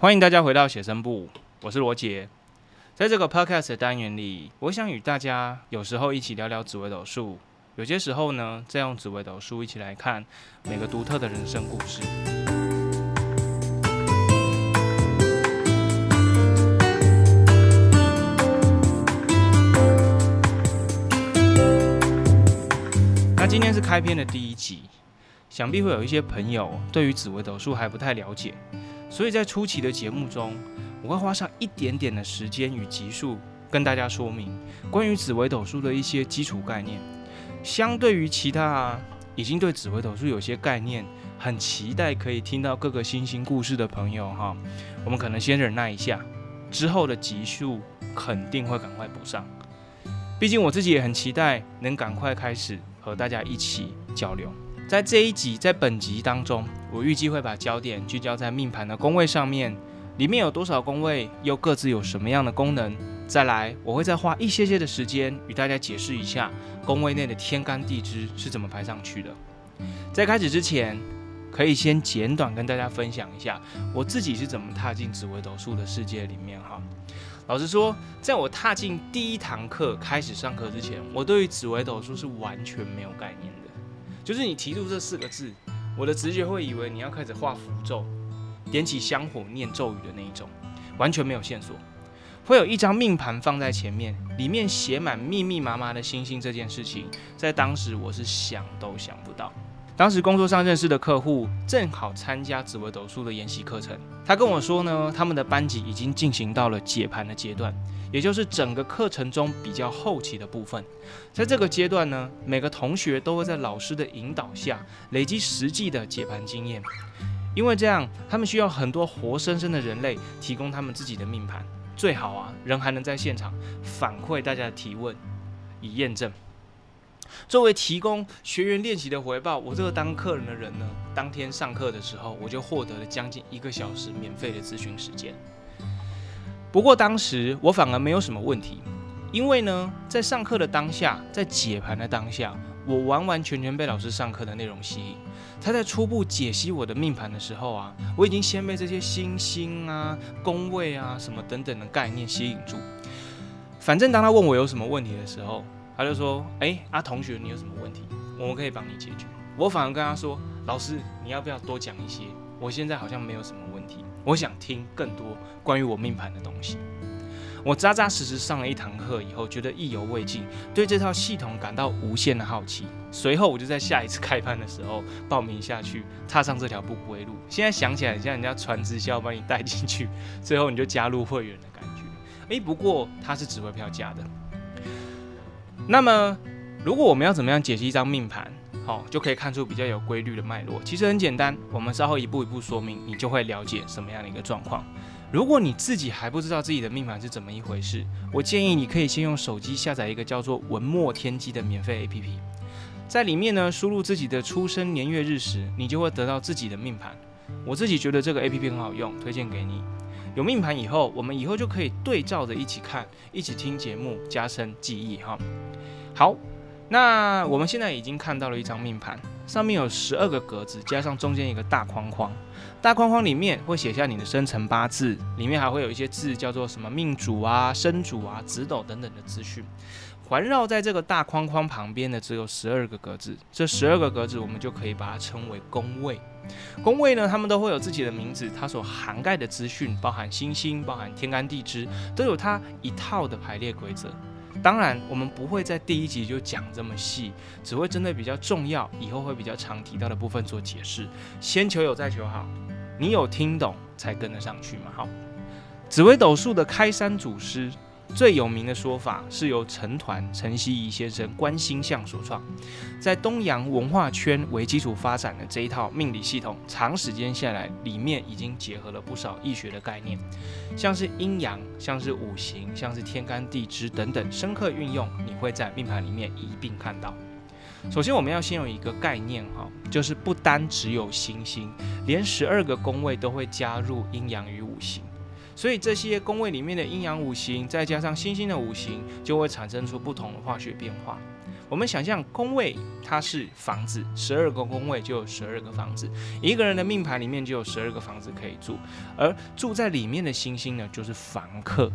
欢迎大家回到写生部，我是罗杰。在这个 podcast 的单元里，我想与大家有时候一起聊聊紫微斗数，有些时候呢，再用紫微斗数一起来看每个独特的人生故事。那今天是开篇的第一集，想必会有一些朋友对于紫微斗数还不太了解。所以在初期的节目中，我会花上一点点的时间与集数，跟大家说明关于紫微斗数的一些基础概念。相对于其他已经对紫微斗数有些概念，很期待可以听到各个星星故事的朋友哈，我们可能先忍耐一下，之后的集数肯定会赶快补上。毕竟我自己也很期待能赶快开始和大家一起交流。在这一集，在本集当中，我预计会把焦点聚焦在命盘的宫位上面，里面有多少宫位，又各自有什么样的功能。再来，我会再花一些些的时间与大家解释一下宫位内的天干地支是怎么排上去的。在开始之前，可以先简短跟大家分享一下我自己是怎么踏进紫微斗数的世界里面哈。老实说，在我踏进第一堂课开始上课之前，我对于紫微斗数是完全没有概念的。就是你提出这四个字，我的直觉会以为你要开始画符咒，点起香火念咒语的那一种，完全没有线索。会有一张命盘放在前面，里面写满密密麻麻的星星，这件事情在当时我是想都想不到。当时工作上认识的客户正好参加紫微斗数的研习课程，他跟我说呢，他们的班级已经进行到了解盘的阶段。也就是整个课程中比较后期的部分，在这个阶段呢，每个同学都会在老师的引导下累积实际的解盘经验，因为这样他们需要很多活生生的人类提供他们自己的命盘，最好啊人还能在现场反馈大家的提问，以验证。作为提供学员练习的回报，我这个当客人的人呢，当天上课的时候我就获得了将近一个小时免费的咨询时间。不过当时我反而没有什么问题，因为呢，在上课的当下，在解盘的当下，我完完全全被老师上课的内容吸引。他在初步解析我的命盘的时候啊，我已经先被这些星星啊、宫位啊什么等等的概念吸引住。反正当他问我有什么问题的时候，他就说：“哎，啊同学，你有什么问题？我们可以帮你解决。”我反而跟他说：“老师，你要不要多讲一些？我现在好像没有什么问题。”我想听更多关于我命盘的东西。我扎扎实实上了一堂课以后，觉得意犹未尽，对这套系统感到无限的好奇。随后，我就在下一次开班的时候报名下去，踏上这条不归路。现在想起来，很像人家传直销把你带进去，最后你就加入会员的感觉。诶，不过它是指挥票价的。那么，如果我们要怎么样解析一张命盘？好，就可以看出比较有规律的脉络。其实很简单，我们稍后一步一步说明，你就会了解什么样的一个状况。如果你自己还不知道自己的命盘是怎么一回事，我建议你可以先用手机下载一个叫做文墨天机的免费 APP，在里面呢输入自己的出生年月日时，你就会得到自己的命盘。我自己觉得这个 APP 很好用，推荐给你。有命盘以后，我们以后就可以对照着一起看，一起听节目，加深记忆哈。好。那我们现在已经看到了一张命盘，上面有十二个格子，加上中间一个大框框。大框框里面会写下你的生辰八字，里面还会有一些字叫做什么命主啊、生主啊、子斗等等的资讯。环绕在这个大框框旁边的只有十二个格子，这十二个格子我们就可以把它称为宫位。宫位呢，他们都会有自己的名字，它所涵盖的资讯包含星星、包含天干地支，都有它一套的排列规则。当然，我们不会在第一集就讲这么细，只会针对比较重要、以后会比较常提到的部分做解释。先求有，再求好。你有听懂才跟得上去嘛？好，紫微斗数的开山祖师。最有名的说法是由陈团陈希仪先生观星象所创，在东洋文化圈为基础发展的这一套命理系统，长时间下来，里面已经结合了不少易学的概念，像是阴阳，像是五行，像是天干地支等等深刻运用，你会在命盘里面一并看到。首先，我们要先有一个概念哈，就是不单只有星星，连十二个宫位都会加入阴阳与五行。所以这些宫位里面的阴阳五行，再加上星星的五行，就会产生出不同的化学变化。我们想象宫位它是房子，十二个宫位就有十二个房子，一个人的命盘里面就有十二个房子可以住，而住在里面的星星呢，就是房客。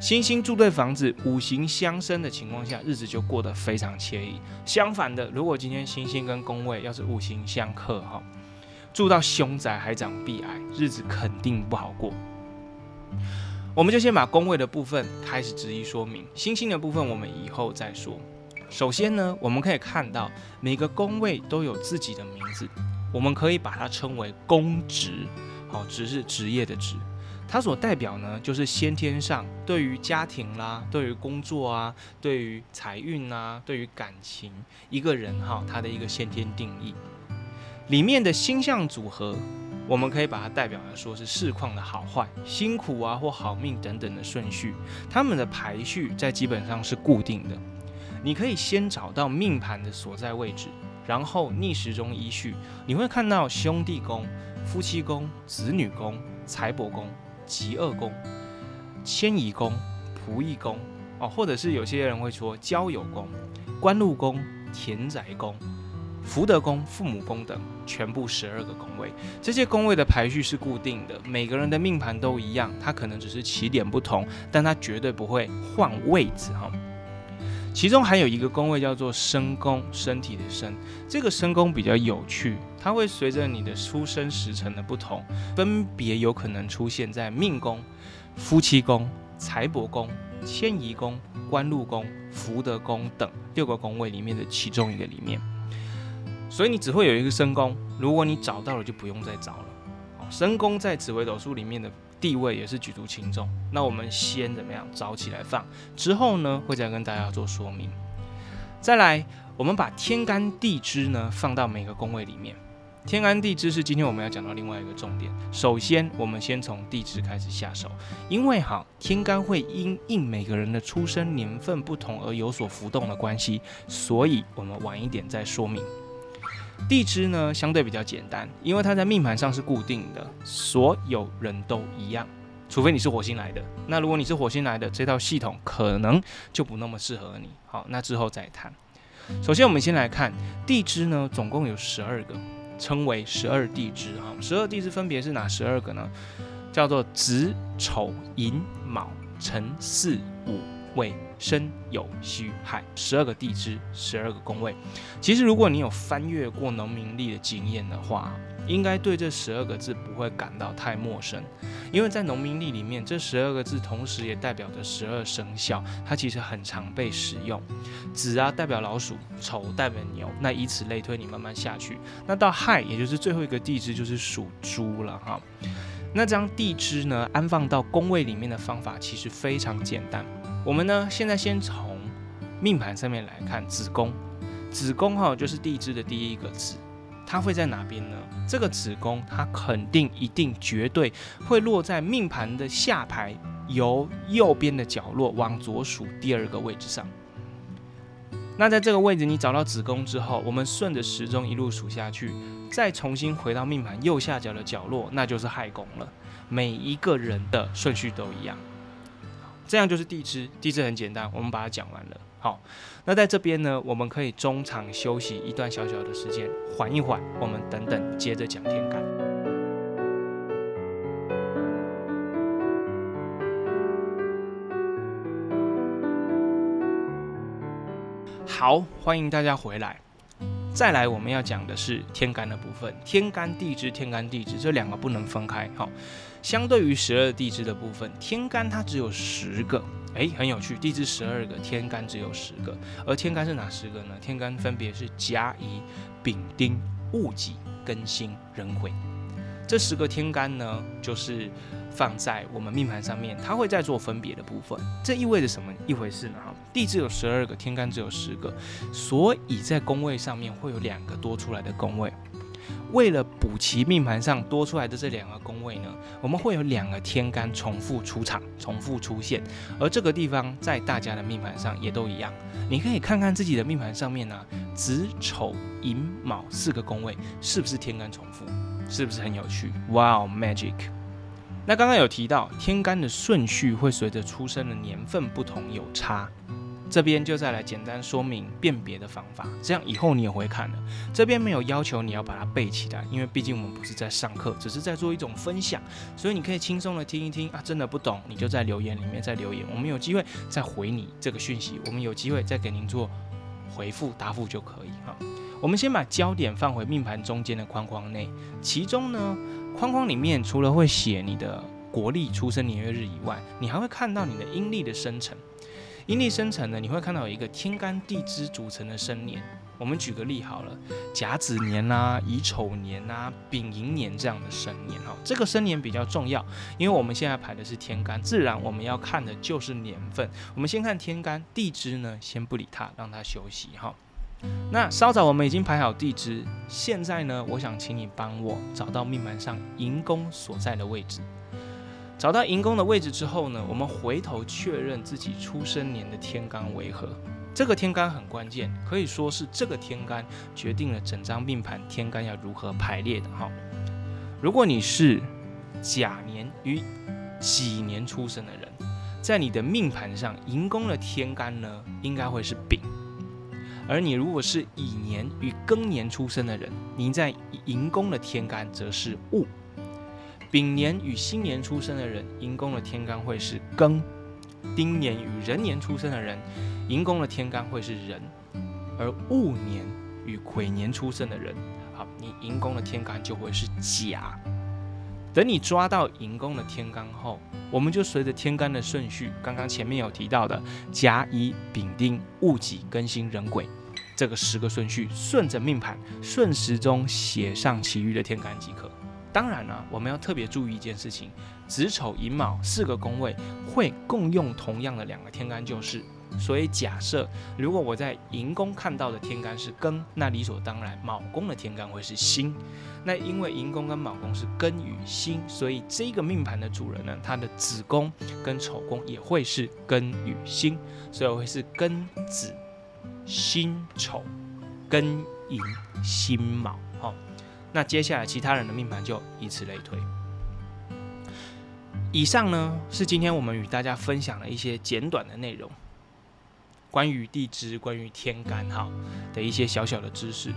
星星住对房子，五行相生的情况下，日子就过得非常惬意。相反的，如果今天星星跟宫位要是五行相克，哈，住到凶宅还长壁癌，日子肯定不好过。我们就先把宫位的部分开始逐一说明，星星的部分我们以后再说。首先呢，我们可以看到每个宫位都有自己的名字，我们可以把它称为宫职，好，职是职业的职。它所代表呢，就是先天上对于家庭啦、对于工作啊、对于财运啊、对于感情，一个人哈，他的一个先天定义。里面的星象组合，我们可以把它代表来说是事况的好坏、辛苦啊或好命等等的顺序，他们的排序在基本上是固定的。你可以先找到命盘的所在位置，然后逆时钟依序，你会看到兄弟宫、夫妻宫、子女宫、财帛宫。极恶宫、迁移宫、仆役宫哦，或者是有些人会说交友宫、官禄宫、田宅宫、福德宫、父母宫等，全部十二个宫位。这些宫位的排序是固定的，每个人的命盘都一样，它可能只是起点不同，但它绝对不会换位置哈。其中还有一个宫位叫做身宫，身体的身。这个身宫比较有趣，它会随着你的出生时辰的不同，分别有可能出现在命宫、夫妻宫、财帛宫、迁移宫、官禄宫、福德宫等六个宫位里面的其中一个里面。所以你只会有一个身宫，如果你找到了，就不用再找了。身宫在紫微斗数里面的。地位也是举足轻重。那我们先怎么样找起来放？之后呢，会再跟大家做说明。再来，我们把天干地支呢放到每个宫位里面。天干地支是今天我们要讲到另外一个重点。首先，我们先从地支开始下手，因为哈天干会因应每个人的出生年份不同而有所浮动的关系，所以我们晚一点再说明。地支呢相对比较简单，因为它在命盘上是固定的，所有人都一样，除非你是火星来的。那如果你是火星来的，这套系统可能就不那么适合你。好，那之后再谈。首先，我们先来看地支呢，总共有十二个，称为十二地支。哈，十二地支分别是哪十二个呢？叫做子、丑、寅、卯、辰、巳、午、未。申酉戌亥，十二个地支，十二个宫位。其实，如果你有翻阅过农民历的经验的话，应该对这十二个字不会感到太陌生。因为在农民历里面，这十二个字同时也代表着十二生肖，它其实很常被使用。子啊，代表老鼠；丑代表牛。那以此类推，你慢慢下去，那到亥，也就是最后一个地支，就是属猪了哈。那张地支呢，安放到宫位里面的方法其实非常简单。我们呢，现在先从命盘上面来看子宫，子宫哈就是地支的第一个子，它会在哪边呢？这个子宫它肯定一定绝对会落在命盘的下排，由右边的角落往左数第二个位置上。那在这个位置你找到子宫之后，我们顺着时钟一路数下去，再重新回到命盘右下角的角落，那就是亥宫了。每一个人的顺序都一样。这样就是地支，地支很简单，我们把它讲完了。好，那在这边呢，我们可以中场休息一段小小的时间，缓一缓，我们等等接着讲天干。好，欢迎大家回来。再来，我们要讲的是天干的部分，天干地支，天干地支这两个不能分开。好。相对于十二地支的部分，天干它只有十个，诶，很有趣。地支十二个，天干只有十个。而天干是哪十个呢？天干分别是甲乙丙丁戊己庚辛壬癸。这十个天干呢，就是放在我们命盘上面，它会在做分别的部分。这意味着什么一回事呢？哈，地支有十二个，天干只有十个，所以在宫位上面会有两个多出来的宫位。为了补齐命盘上多出来的这两个宫位呢，我们会有两个天干重复出场、重复出现，而这个地方在大家的命盘上也都一样。你可以看看自己的命盘上面呢，子、丑、寅、卯四个宫位是不是天干重复，是不是很有趣？哇哦，magic！那刚刚有提到天干的顺序会随着出生的年份不同有差。这边就再来简单说明辨别的方法，这样以后你也会看的。这边没有要求你要把它背起来，因为毕竟我们不是在上课，只是在做一种分享，所以你可以轻松的听一听啊。真的不懂，你就在留言里面再留言，我们有机会再回你这个讯息，我们有机会再给您做回复答复就可以哈。我们先把焦点放回命盘中间的框框内，其中呢，框框里面除了会写你的。国历出生年月日以外，你还会看到你的阴历的生辰。阴历生辰呢，你会看到有一个天干地支组成的生年。我们举个例好了，甲子年啊、乙丑年啊、丙寅年这样的生年哈。这个生年比较重要，因为我们现在排的是天干，自然我们要看的就是年份。我们先看天干地支呢，先不理它，让它休息哈。那稍早我们已经排好地支，现在呢，我想请你帮我找到命盘上寅宫所在的位置。找到寅宫的位置之后呢，我们回头确认自己出生年的天干为何。这个天干很关键，可以说是这个天干决定了整张命盘天干要如何排列的哈。如果你是甲年与己年出生的人，在你的命盘上寅宫的天干呢，应该会是丙；而你如果是乙年与庚年出生的人，你在寅宫的天干则是戊。丙年与辛年出生的人，寅宫的天干会是庚；丁年与壬年出生的人，寅宫的天干会是壬；而戊年与癸年出生的人，好，你寅宫的天干就会是甲。等你抓到寅宫的天干后，我们就随着天干的顺序，刚刚前面有提到的甲乙丙丁戊己庚辛壬癸这个十个顺序，顺着命盘顺时钟写上其余的天干即可。当然了，我们要特别注意一件事情：子丑寅卯四个宫位会共用同样的两个天干，就是。所以假设如果我在寅宫看到的天干是庚，那理所当然卯宫的天干会是辛。那因为寅宫跟卯宫是庚与辛，所以这个命盘的主人呢，他的子宫跟丑宫也会是庚与辛，所以会是庚子辛丑庚寅辛卯。那接下来其他人的命盘就以此类推。以上呢是今天我们与大家分享的一些简短的内容，关于地支、关于天干哈的一些小小的知识。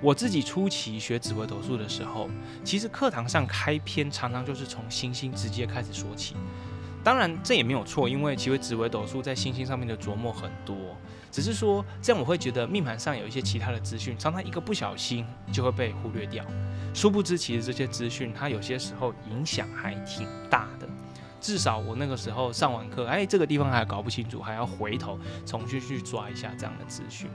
我自己初期学紫微斗数的时候，其实课堂上开篇常常就是从星星直接开始说起。当然这也没有错，因为其实紫微斗数在星星上面的琢磨很多。只是说，这样我会觉得命盘上有一些其他的资讯，常常一个不小心就会被忽略掉。殊不知，其实这些资讯它有些时候影响还挺大的。至少我那个时候上完课，哎，这个地方还搞不清楚，还要回头重新去抓一下这样的资讯。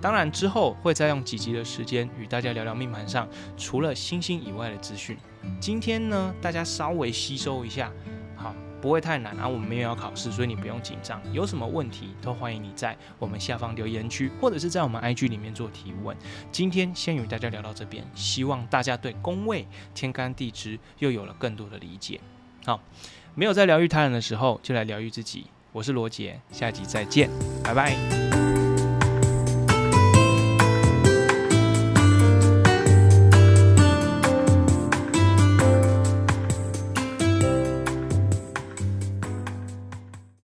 当然之后会再用几集的时间与大家聊聊命盘上除了星星以外的资讯。今天呢，大家稍微吸收一下。不会太难啊，我们没有要考试，所以你不用紧张。有什么问题都欢迎你在我们下方留言区，或者是在我们 IG 里面做提问。今天先与大家聊到这边，希望大家对宫位、天干地支又有了更多的理解。好，没有在疗愈他人的时候，就来疗愈自己。我是罗杰，下集再见，拜拜。